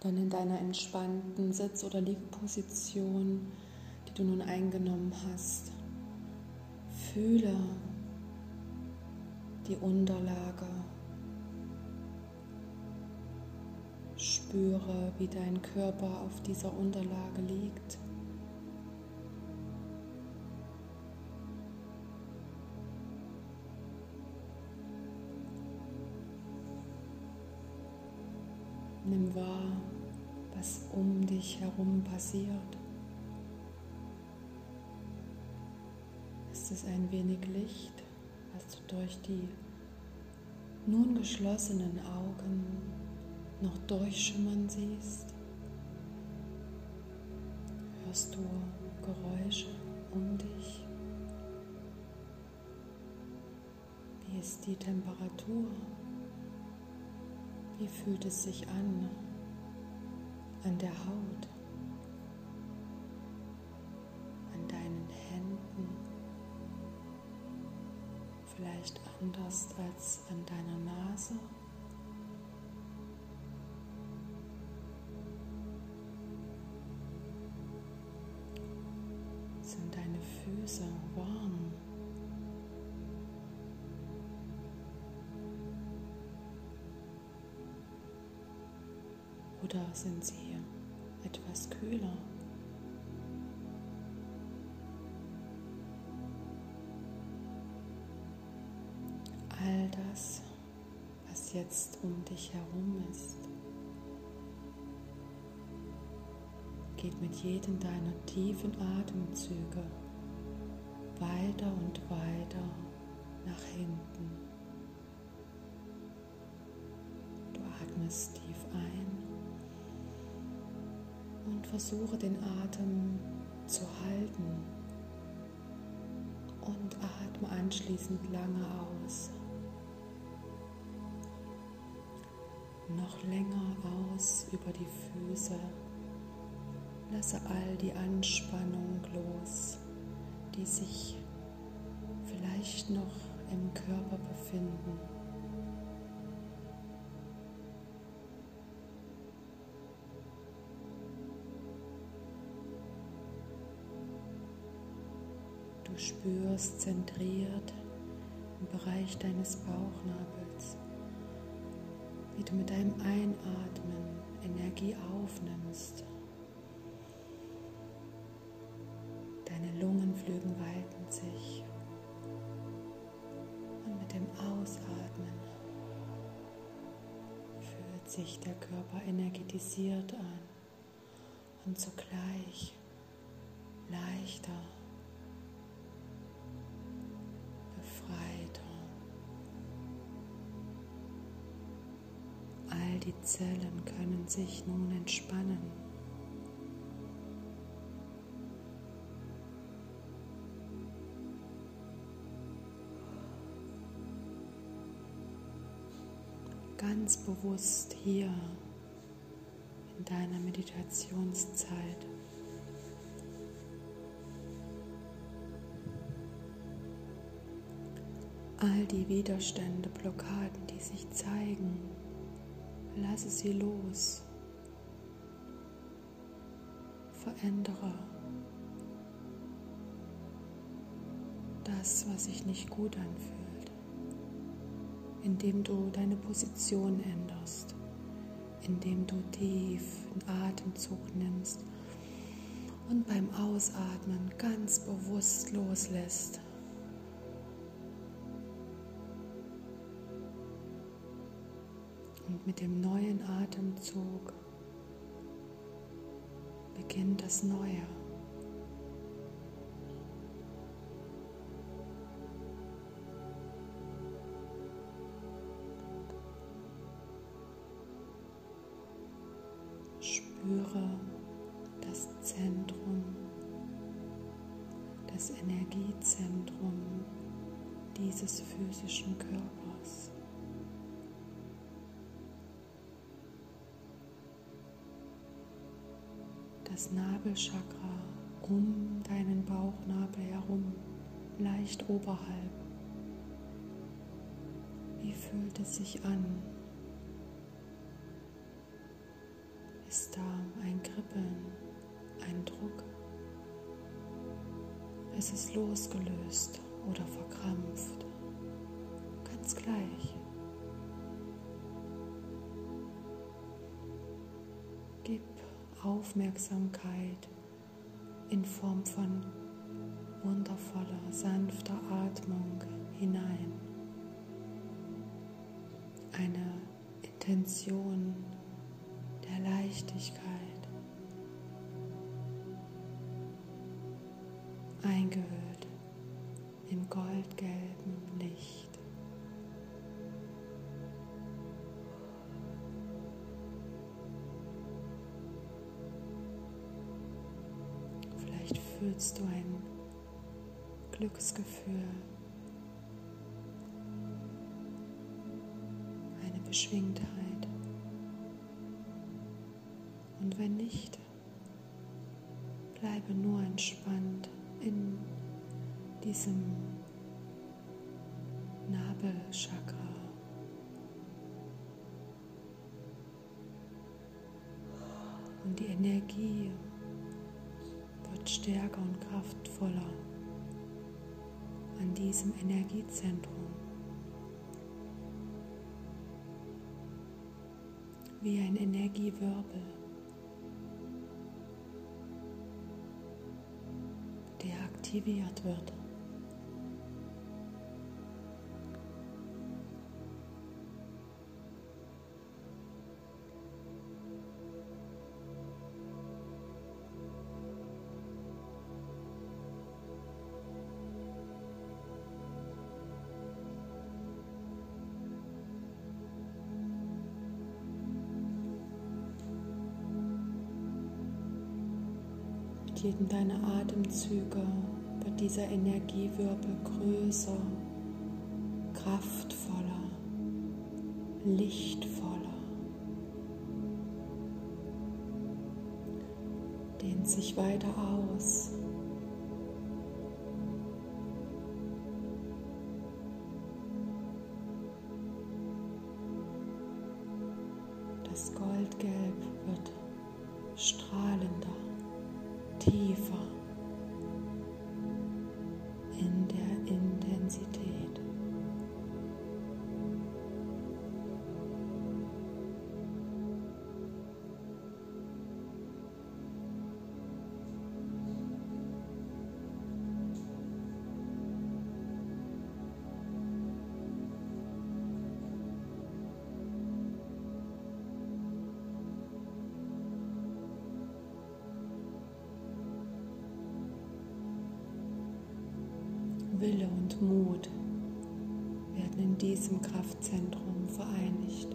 Dann in deiner entspannten Sitz- oder Liegposition, die du nun eingenommen hast, fühle die Unterlage. Spüre, wie dein Körper auf dieser Unterlage liegt. Nimm wahr, was um dich herum passiert. Ist es ein wenig Licht, was du durch die nun geschlossenen Augen noch durchschimmern siehst? Hörst du Geräusche um dich? Wie ist die Temperatur? Wie fühlt es sich an an der Haut, an deinen Händen? Vielleicht anders als an deiner Nase? Sind deine Füße warm? Oder sind sie etwas kühler? All das, was jetzt um dich herum ist, geht mit jedem deiner tiefen Atemzüge weiter und weiter nach hinten. Du atmest tief ein versuche den Atem zu halten und atme anschließend lange aus. Noch länger aus über die Füße. Lasse all die Anspannung los, die sich vielleicht noch im Körper befinden. Spürst zentriert im Bereich deines Bauchnabels, wie du mit deinem Einatmen Energie aufnimmst. Deine Lungenflügel weiten sich und mit dem Ausatmen fühlt sich der Körper energetisiert an und zugleich leichter die Zellen können sich nun entspannen. Ganz bewusst hier in deiner Meditationszeit. All die Widerstände, Blockaden, die sich zeigen, Lasse sie los. Verändere das, was sich nicht gut anfühlt, indem du deine Position änderst, indem du tief einen Atemzug nimmst und beim Ausatmen ganz bewusst loslässt. Mit dem neuen Atemzug beginnt das Neue. Das Nabelchakra um deinen Bauchnabel herum, leicht oberhalb. Wie fühlt es sich an? Ist da ein Kribbeln, ein Druck? Ist es losgelöst oder verkrampft? Ganz gleich. Aufmerksamkeit in Form von wundervoller, sanfter Atmung hinein. Eine Intention der Leichtigkeit. Eingehüllt im goldgelben Licht. Fühlst du ein Glücksgefühl, eine Beschwingtheit. Und wenn nicht, bleibe nur entspannt in diesem Nabelchakra. Und die Energie stärker und kraftvoller an diesem Energiezentrum. Wie ein Energiewirbel, der aktiviert wird. Mit jedem deiner Atemzüge wird dieser Energiewirbel größer, kraftvoller, lichtvoller, dehnt sich weiter aus. Wille und Mut werden in diesem Kraftzentrum vereinigt,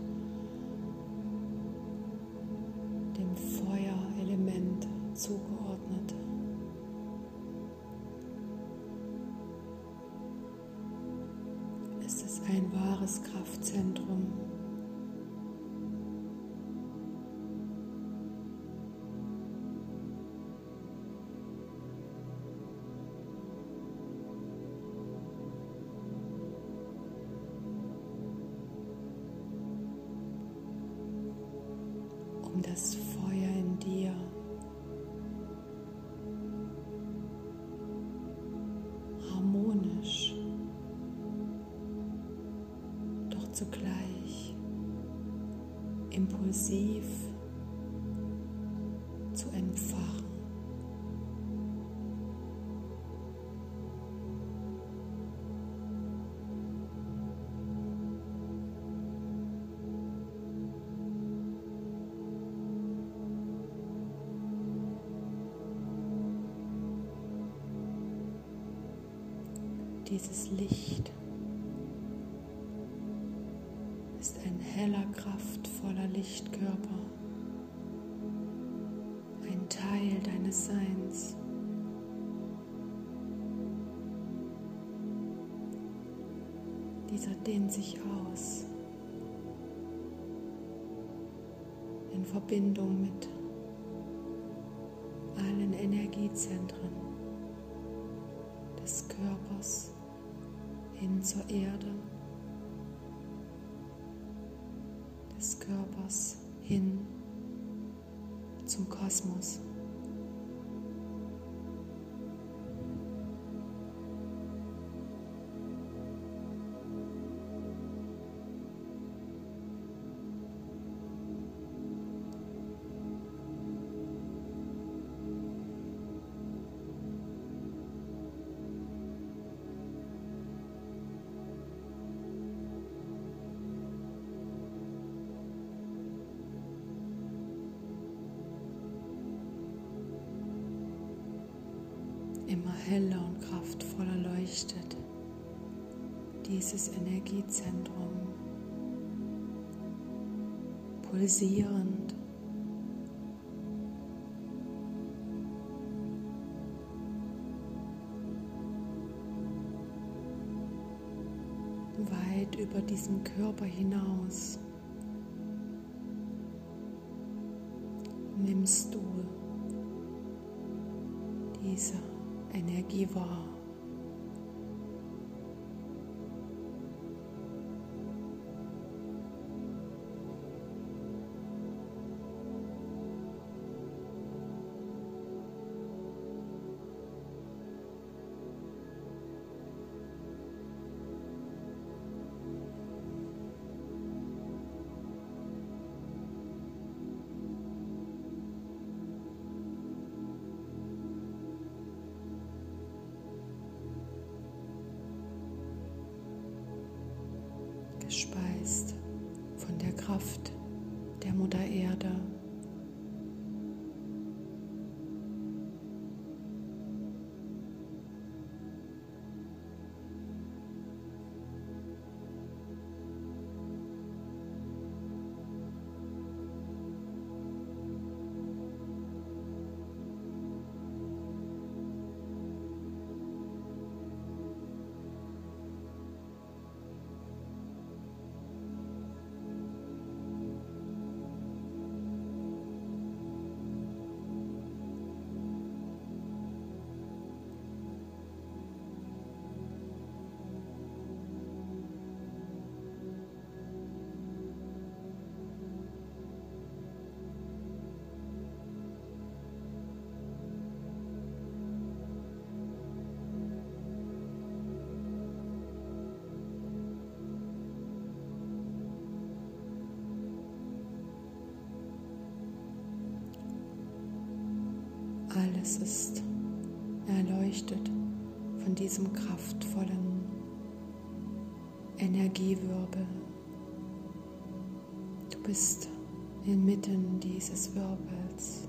um das Feuer in dir. Harmonisch, doch zugleich impulsiv Dieses Licht ist ein heller, kraftvoller Lichtkörper, ein Teil deines Seins. Dieser dehnt sich aus in Verbindung mit allen Energiezentren des Körpers hin zur Erde, des Körpers hin zum Kosmos. Pulsierend. weit über diesen Körper hinaus nimmst du diese Energie wahr. Gespeist von der Kraft der Mutter Erde. Alles ist erleuchtet von diesem kraftvollen Energiewirbel. Du bist inmitten dieses Wirbels.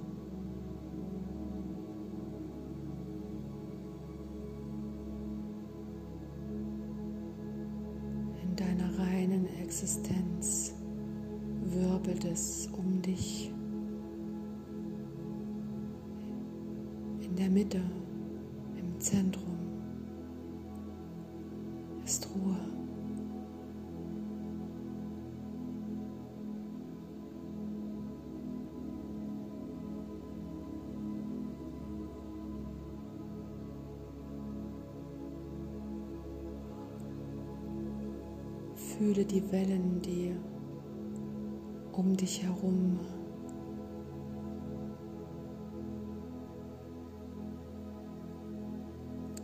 Fühle die Wellen, die um dich herum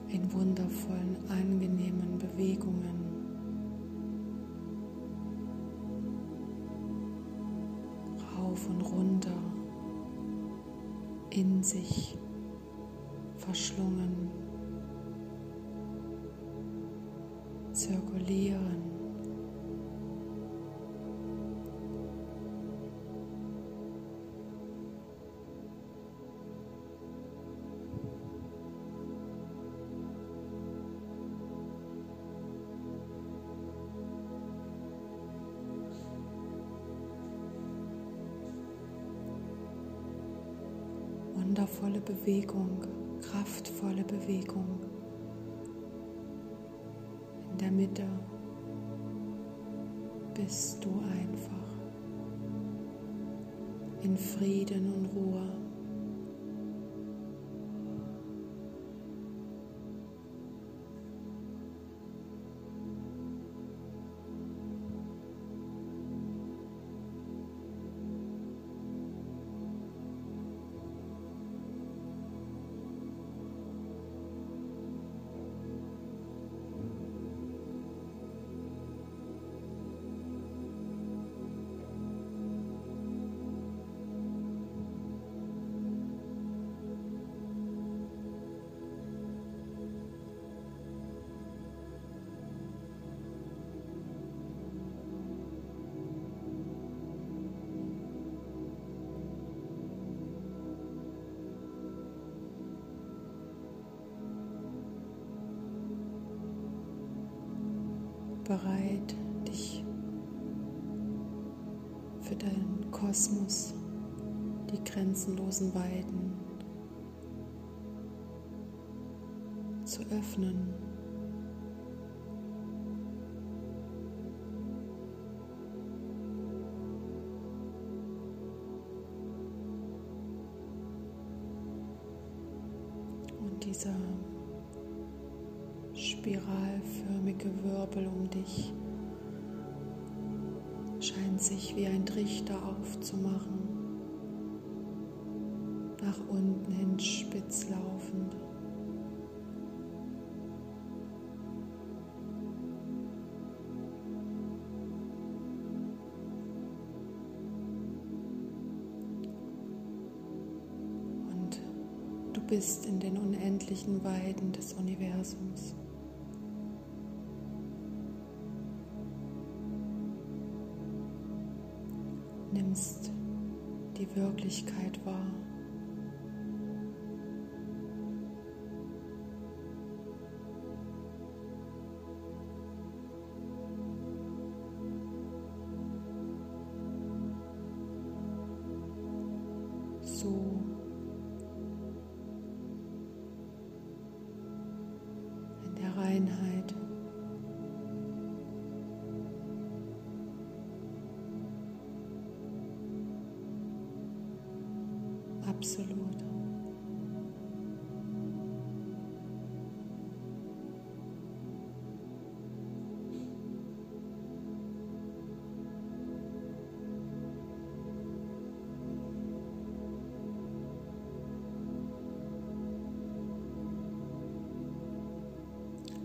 in wundervollen, angenehmen Bewegungen. Rauf und runter, in sich verschlungen, Bewegung, kraftvolle Bewegung. In der Mitte bist du einfach in Frieden und Ruhe. Bereit, dich für deinen Kosmos, die grenzenlosen Weiden zu öffnen. Dich scheint sich wie ein Trichter aufzumachen, nach unten hin spitz laufend. Und du bist in den unendlichen Weiden des Universums. Wirklichkeit wahr.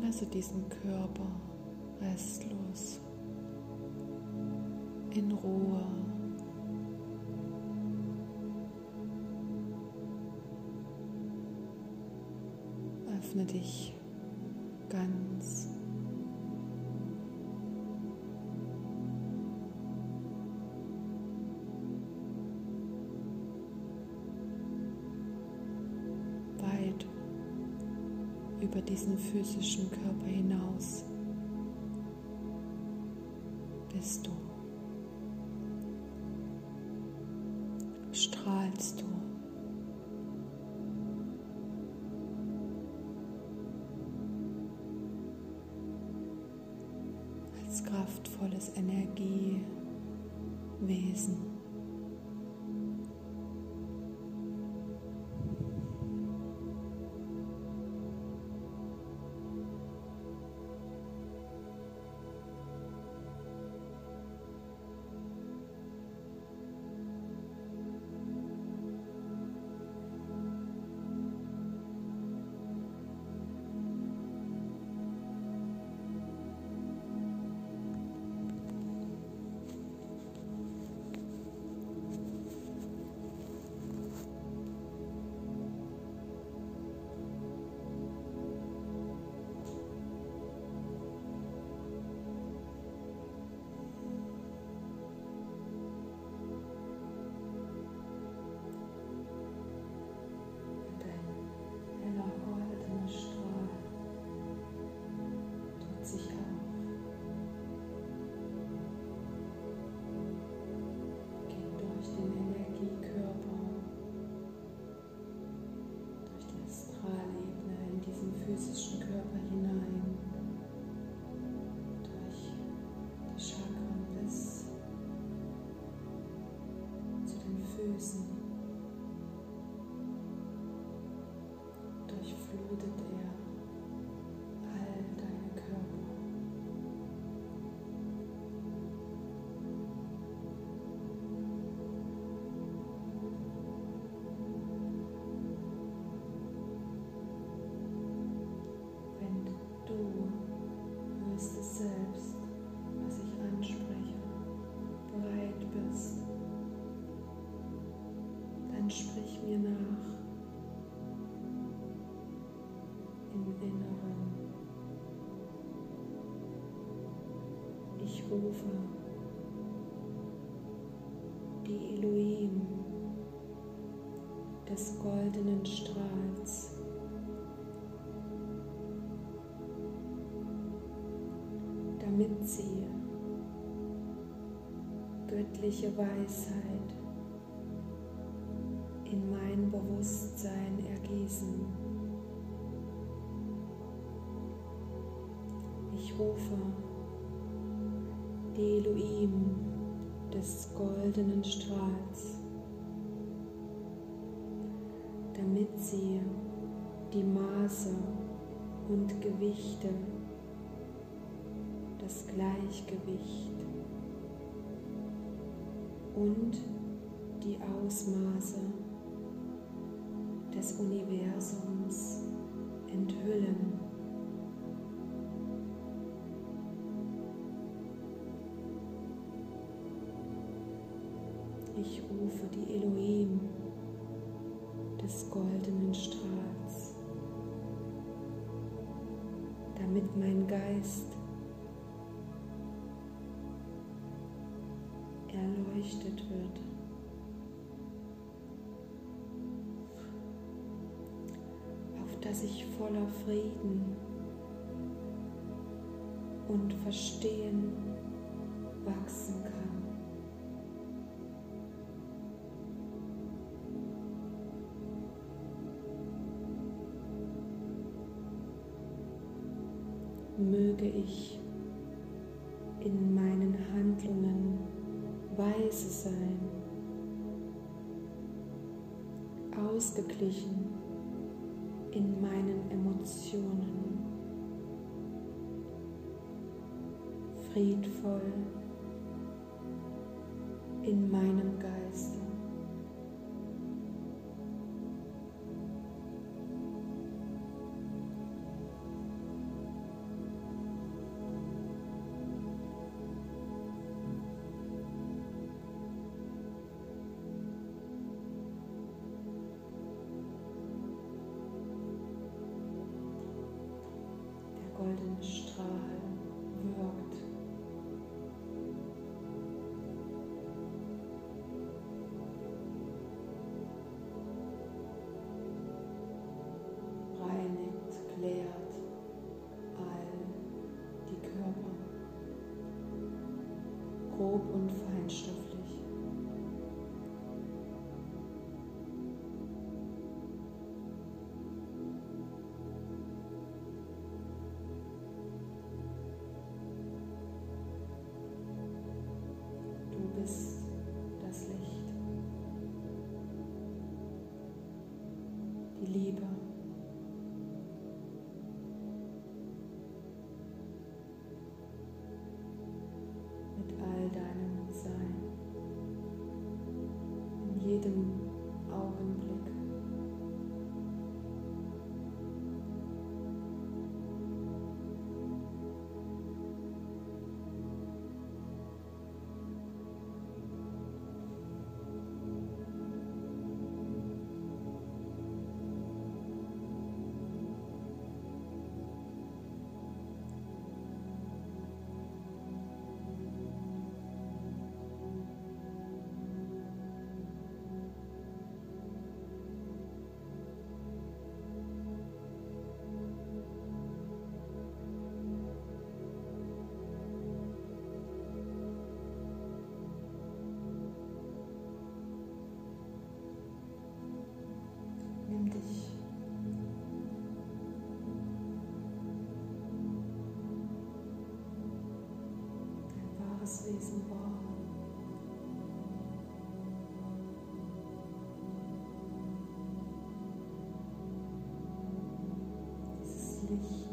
Lasse diesen Körper restlos in Ruhe. öffne dich ganz. Über diesen physischen Körper hinaus bist du. Sofa, die Elohim des goldenen Strahls. damit sie göttliche Weisheit in mein Bewusstsein ergießen. Ich rufe Elohim des goldenen Strahls, damit sie die Maße und Gewichte, das Gleichgewicht und die Ausmaße des Universums Ich rufe die Elohim des goldenen Strahls, damit mein Geist erleuchtet wird. Auf dass ich voller Frieden und Verstehen wachsen kann. Möge ich in meinen Handlungen weise sein, ausgeglichen in meinen Emotionen, friedvoll in meinem Geiste. Wesen wahr. Dieses Licht.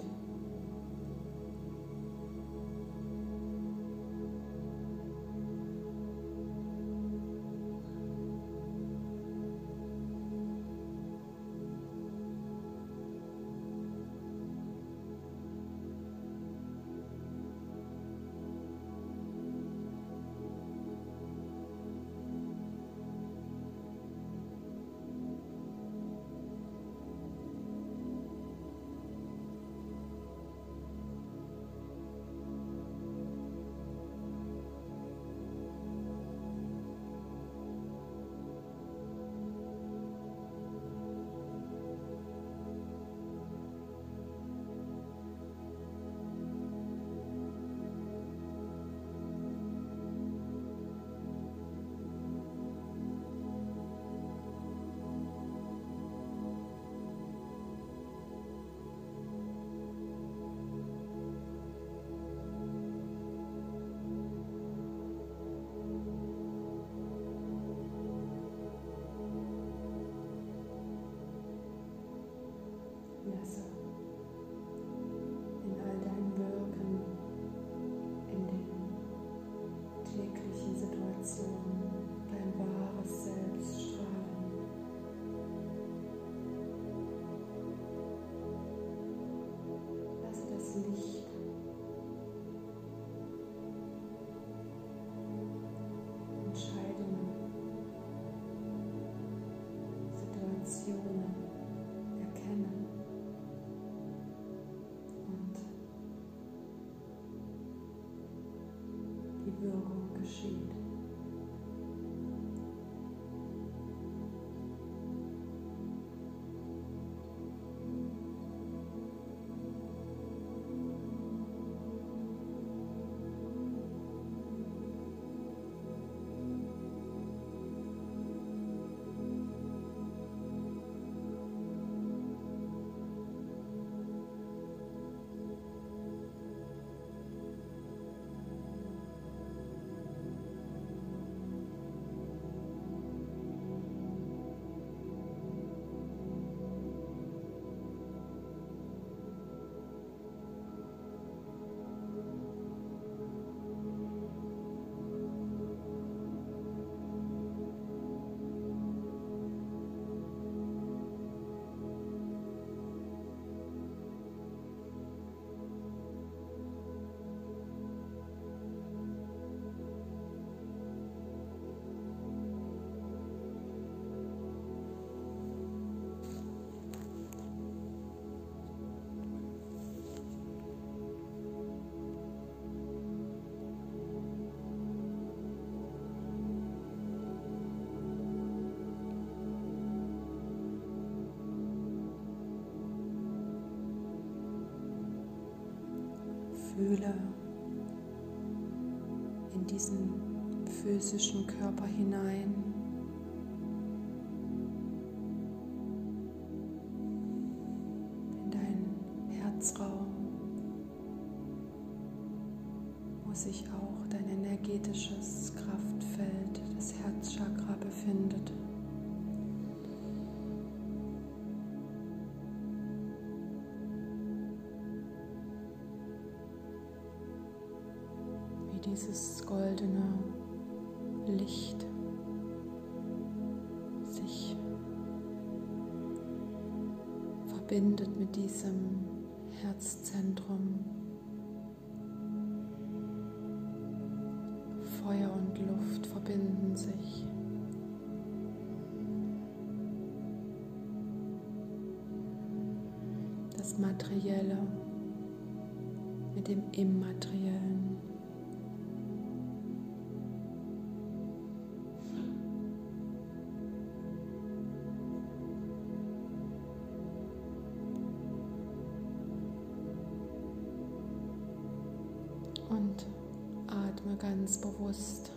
Fühle in diesen physischen Körper hinein. In deinen Herzraum, wo sich auch dein energetisches Kraftfeld, das Herzchakra befindet. Dieses goldene Licht sich verbindet mit diesem Herzzentrum. Ganz bewusst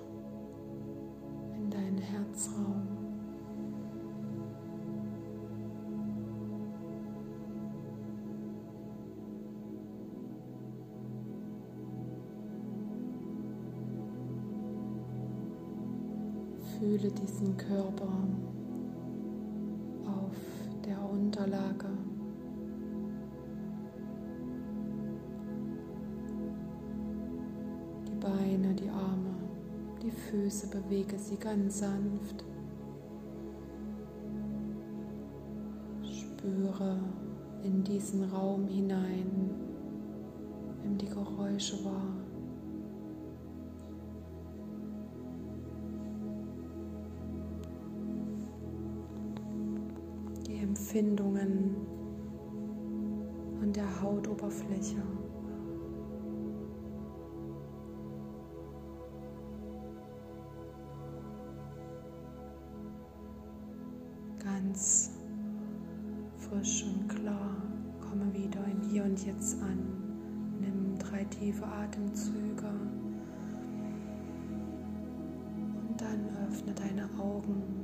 Füße, bewege sie ganz sanft. Spüre in diesen Raum hinein, nimm die Geräusche wahr. Die Empfindungen an der Hautoberfläche. Augen.